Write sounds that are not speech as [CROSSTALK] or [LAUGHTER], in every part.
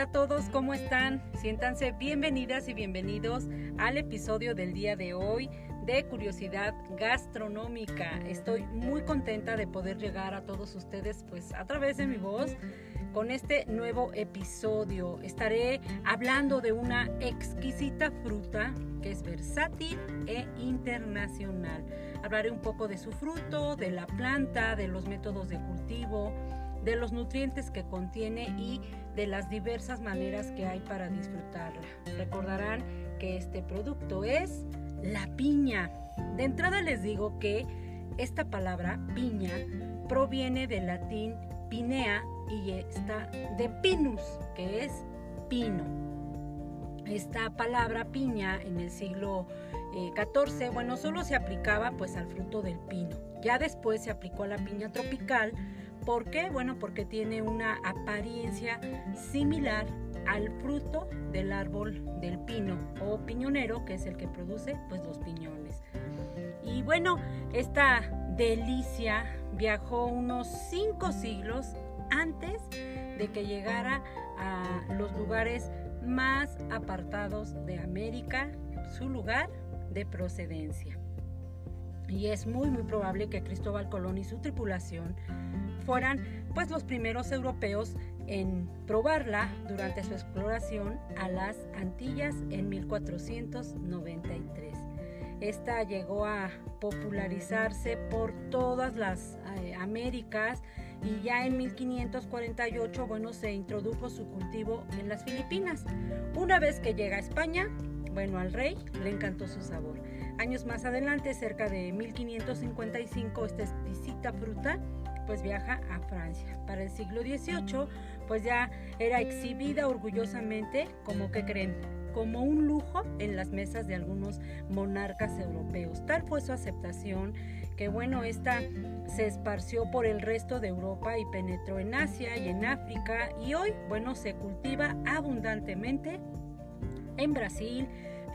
Hola a todos, ¿cómo están? Siéntanse bienvenidas y bienvenidos al episodio del día de hoy de Curiosidad Gastronómica. Estoy muy contenta de poder llegar a todos ustedes pues a través de mi voz con este nuevo episodio. Estaré hablando de una exquisita fruta que es versátil e internacional. Hablaré un poco de su fruto, de la planta, de los métodos de cultivo, de los nutrientes que contiene y de las diversas maneras que hay para disfrutarla. Recordarán que este producto es la piña. De entrada les digo que esta palabra piña proviene del latín pinea y está de pinus, que es pino. Esta palabra piña en el siglo XIV, eh, bueno, solo se aplicaba pues al fruto del pino. Ya después se aplicó a la piña tropical ¿Por qué? Bueno, porque tiene una apariencia similar al fruto del árbol del pino o piñonero, que es el que produce pues los piñones. Y bueno, esta delicia viajó unos cinco siglos antes de que llegara a los lugares más apartados de América, su lugar de procedencia. Y es muy muy probable que Cristóbal Colón y su tripulación fueran pues los primeros europeos en probarla durante su exploración a las Antillas en 1493. Esta llegó a popularizarse por todas las eh, Américas y ya en 1548, bueno, se introdujo su cultivo en las Filipinas. Una vez que llega a España, bueno, al rey le encantó su sabor. Años más adelante, cerca de 1555, esta exquisita fruta pues viaja a Francia. Para el siglo XVIII, pues ya era exhibida orgullosamente como que creen como un lujo en las mesas de algunos monarcas europeos. Tal fue su aceptación que bueno, esta se esparció por el resto de Europa y penetró en Asia y en África y hoy, bueno, se cultiva abundantemente en Brasil,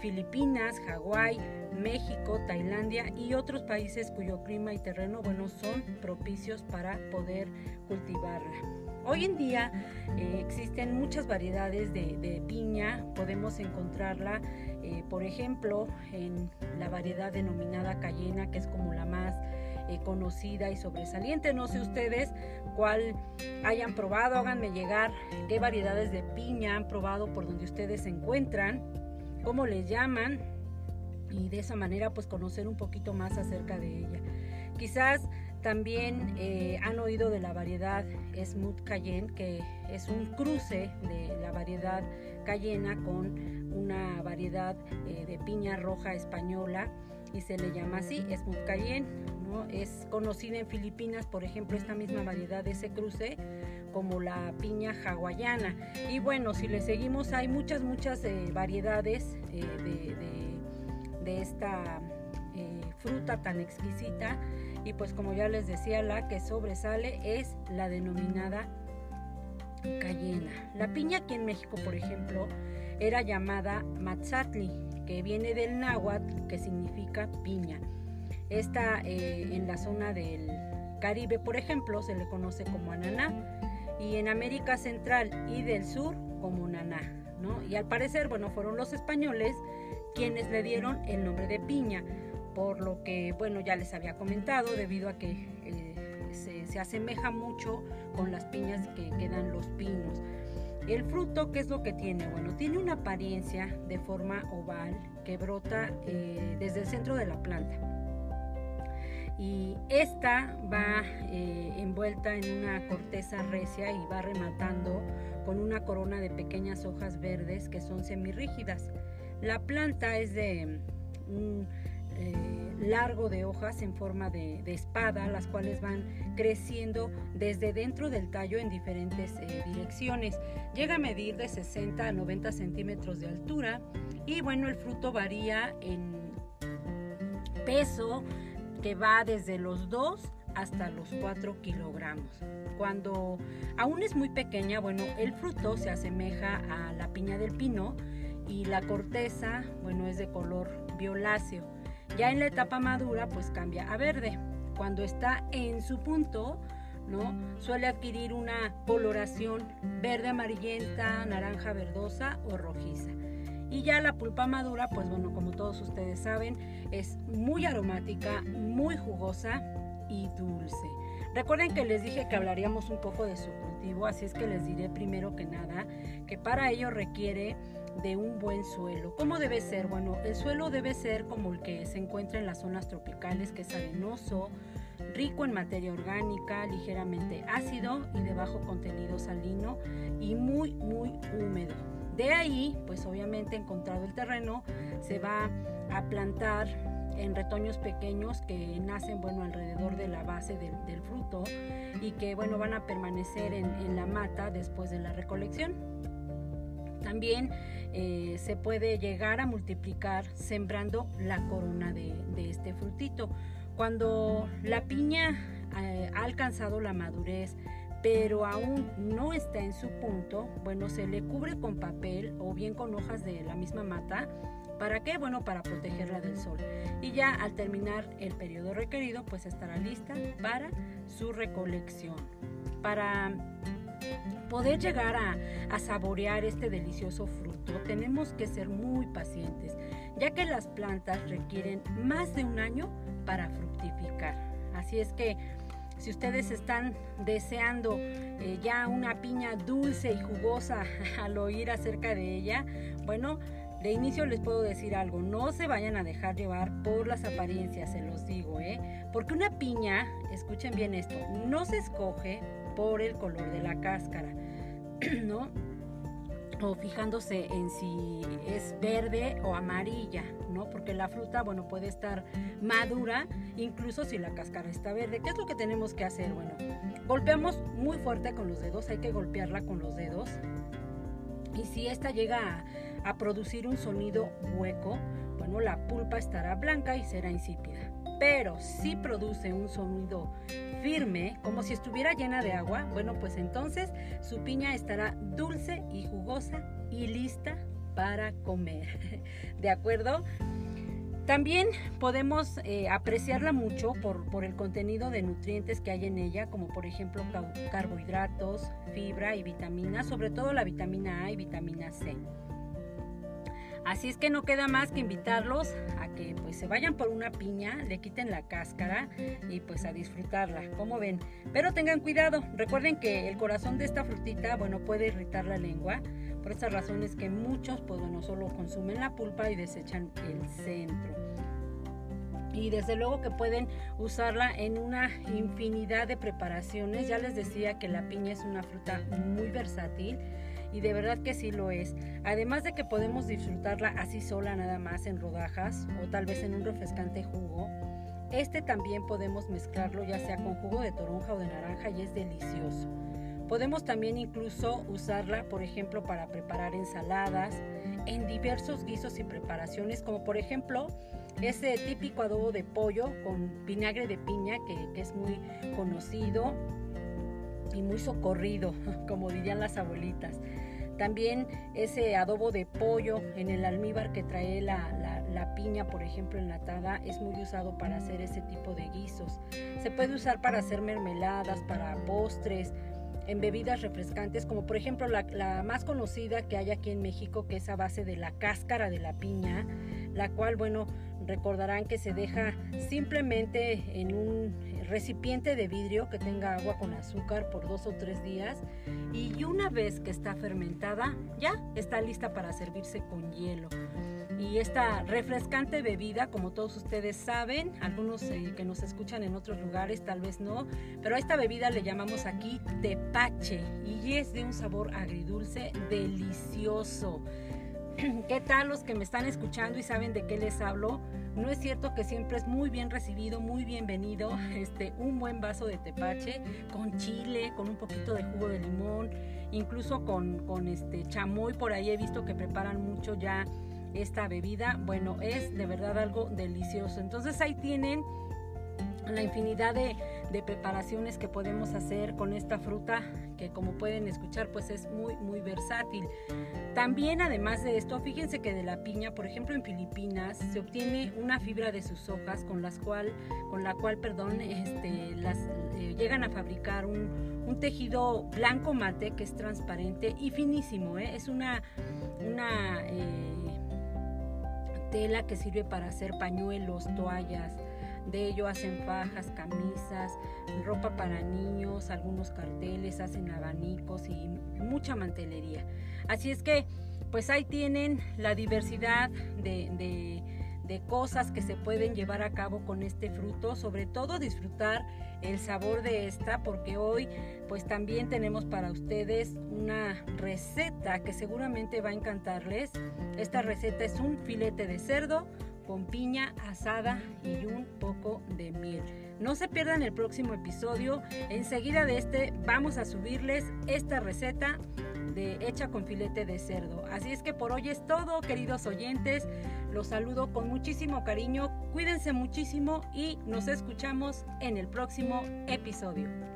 Filipinas, Hawái, México, Tailandia y otros países cuyo clima y terreno bueno, son propicios para poder cultivarla. Hoy en día eh, existen muchas variedades de, piña, podemos encontrarla, eh, por ejemplo, en la variedad denominada cayena, que es como la más eh, conocida y sobresaliente. No sé ustedes cuál hayan probado, háganme llegar qué variedades de piña han probado por donde ustedes se encuentran, cómo les llaman y de esa manera pues conocer un poquito más acerca de ella. Quizás también eh, han oído de la variedad Smooth Cayenne, que es un cruce de la variedad cayena con una variedad eh, de piña roja española y se le llama así, Smooth Cayenne. ¿no? Es conocida en Filipinas, por ejemplo, esta misma variedad ese cruce como la piña hawaiana. Y bueno, si le seguimos, hay muchas, muchas eh, variedades de de esta eh, fruta tan exquisita y pues como ya les decía la que sobresale es la denominada cayena. La piña aquí en México por ejemplo era llamada matzatli que viene del náhuatl que significa piña. Esta eh, en la zona del Caribe por ejemplo se le conoce como ananá y en América Central y del Sur como naná. ¿no? Y al parecer, bueno, fueron los españoles quienes le dieron el nombre de piña, por lo que, bueno, ya les había comentado, debido a que eh, se, asemeja mucho con las piñas que quedan los pinos. El fruto, ¿qué es lo que tiene? Bueno, tiene una apariencia de forma oval que brota eh, desde el centro de la planta. Y esta va eh, envuelta en una corteza recia y va rematando con una corona de pequeñas hojas verdes que son semirrígidas. La planta es de un eh, largo de hojas en forma de, espada, las cuales van creciendo desde dentro del tallo en diferentes eh, direcciones. Llega a medir de 60 a 90 centímetros de altura y bueno, el fruto varía en peso que va desde los 2 hasta los 4 kilogramos. Cuando aún es muy pequeña, bueno, el fruto se asemeja a la piña del pino, y la corteza, bueno, es de color violáceo. Ya en la etapa madura, pues cambia a verde. Cuando está en su punto, ¿no? Suele adquirir una coloración verde amarillenta, naranja verdosa o rojiza. Y ya la pulpa madura, pues bueno, como todos ustedes saben, es muy aromática, muy jugosa y dulce. Recuerden que les dije que hablaríamos un poco de su cultivo, así es que les diré primero que nada que para ello requiere de un buen suelo. ¿Cómo debe ser? Bueno, el suelo debe ser como el que se encuentra en las zonas tropicales, que es arenoso, rico en materia orgánica, ligeramente ácido y de bajo contenido salino y muy, muy húmedo. De ahí, pues obviamente encontrado el terreno, se va a plantar en retoños pequeños que nacen bueno alrededor de la base del, fruto y que bueno van a permanecer en, la mata después de la recolección. También eh, se puede llegar a multiplicar sembrando la corona de, este frutito. Cuando la piña eh, ha alcanzado la madurez, pero aún no está en su punto, bueno, se le cubre con papel o bien con hojas de la misma mata. ¿Para qué? Bueno, para protegerla del sol. Y ya al terminar el periodo requerido, pues estará lista para su recolección. Para poder llegar a, a, saborear este delicioso fruto, tenemos que ser muy pacientes, ya que las plantas requieren más de un año para fructificar. Así es que si ustedes están deseando eh, ya una piña dulce y jugosa [LAUGHS] al oír acerca de ella, bueno, de inicio les puedo decir algo, no se vayan a dejar llevar por las apariencias, se los digo, ¿eh? Porque una piña, escuchen bien esto, no se escoge por el color de la cáscara, [CLEARS THROAT] ¿no? Fijándose en si es verde o amarilla, ¿no? Porque la fruta, bueno, puede estar madura, incluso si la cáscara está verde. ¿Qué es lo que tenemos que hacer? Bueno, golpeamos muy fuerte con los dedos, hay que golpearla con los dedos. Y si esta llega a, a producir un sonido hueco, bueno, la pulpa estará blanca y será insípida. Pero si produce un sonido firme, como si estuviera llena de agua, bueno, pues entonces su piña estará dulce y y lista para comer. [LAUGHS] ¿De acuerdo? También podemos eh, apreciarla mucho por, por, el contenido de nutrientes que hay en ella, como por ejemplo carbohidratos, fibra y vitaminas, sobre todo la vitamina A y vitamina C. Así es que no queda más que invitarlos a que pues se vayan por una piña, le quiten la cáscara y pues a disfrutarla, como ven. Pero tengan cuidado, recuerden que el corazón de esta frutita, bueno, puede irritar la lengua. Por estas razones que muchos pues bueno, solo consumen la pulpa y desechan el centro. Y desde luego que pueden usarla en una infinidad de preparaciones. Ya les decía que la piña es una fruta muy versátil y de verdad que sí lo es. Además de que podemos disfrutarla así sola nada más en rodajas o tal vez en un refrescante jugo, este también podemos mezclarlo ya sea con jugo de toronja o de naranja y es delicioso. Podemos también incluso usarla, por ejemplo, para preparar ensaladas, en diversos guisos y preparaciones, como por ejemplo ese típico adobo de pollo con vinagre de piña que, que es muy conocido y muy socorrido, [LAUGHS] como dirían las abuelitas. También ese adobo de pollo en el almíbar que trae la, piña, por ejemplo, enlatada, es muy usado para hacer ese tipo de guisos. Se puede usar para hacer mermeladas, para postres, en bebidas refrescantes, como por ejemplo la, la, más conocida que hay aquí en México, que es a base de la cáscara de la piña, la cual, bueno, recordarán que se deja simplemente en un recipiente de vidrio que tenga agua con azúcar por dos o tres días y una vez que está fermentada ya está lista para servirse con hielo. Y esta refrescante bebida, como todos ustedes saben, algunos eh, que nos escuchan en otros lugares tal vez no, pero a esta bebida le llamamos aquí tepache y es de un sabor agridulce delicioso. [CLEARS THROAT] ¿Qué tal los que me están escuchando y saben de qué les hablo? No es cierto que siempre es muy bien recibido, muy bienvenido, [LAUGHS] este, un buen vaso de tepache con chile, con un poquito de jugo de limón, incluso con, con este chamoy, por ahí he visto que preparan mucho ya esta bebida. Bueno, es de verdad algo delicioso. Entonces ahí tienen la infinidad de, preparaciones que podemos hacer con esta fruta que como pueden escuchar pues es muy muy versátil. También además de esto, fíjense que de la piña, por ejemplo en Filipinas, se obtiene una fibra de sus hojas con, las cual, con la cual perdón, este, las, eh, llegan a fabricar un, tejido blanco mate que es transparente y finísimo. ¿eh? Es una, una eh, tela que sirve para hacer pañuelos, toallas. De ello hacen fajas, camisas, ropa para niños, algunos carteles, hacen abanicos y mucha mantelería. Así es que, pues ahí tienen la diversidad de de cosas que se pueden llevar a cabo con este fruto, sobre todo disfrutar el sabor de esta, porque hoy pues también tenemos para ustedes una receta que seguramente va a encantarles. Esta receta es un filete de cerdo con piña asada y un poco de miel. No se pierdan el próximo episodio. Enseguida de este vamos a subirles esta receta de hecha con filete de cerdo. Así es que por hoy es todo, queridos oyentes. Los saludo con muchísimo cariño. Cuídense muchísimo y nos escuchamos en el próximo episodio.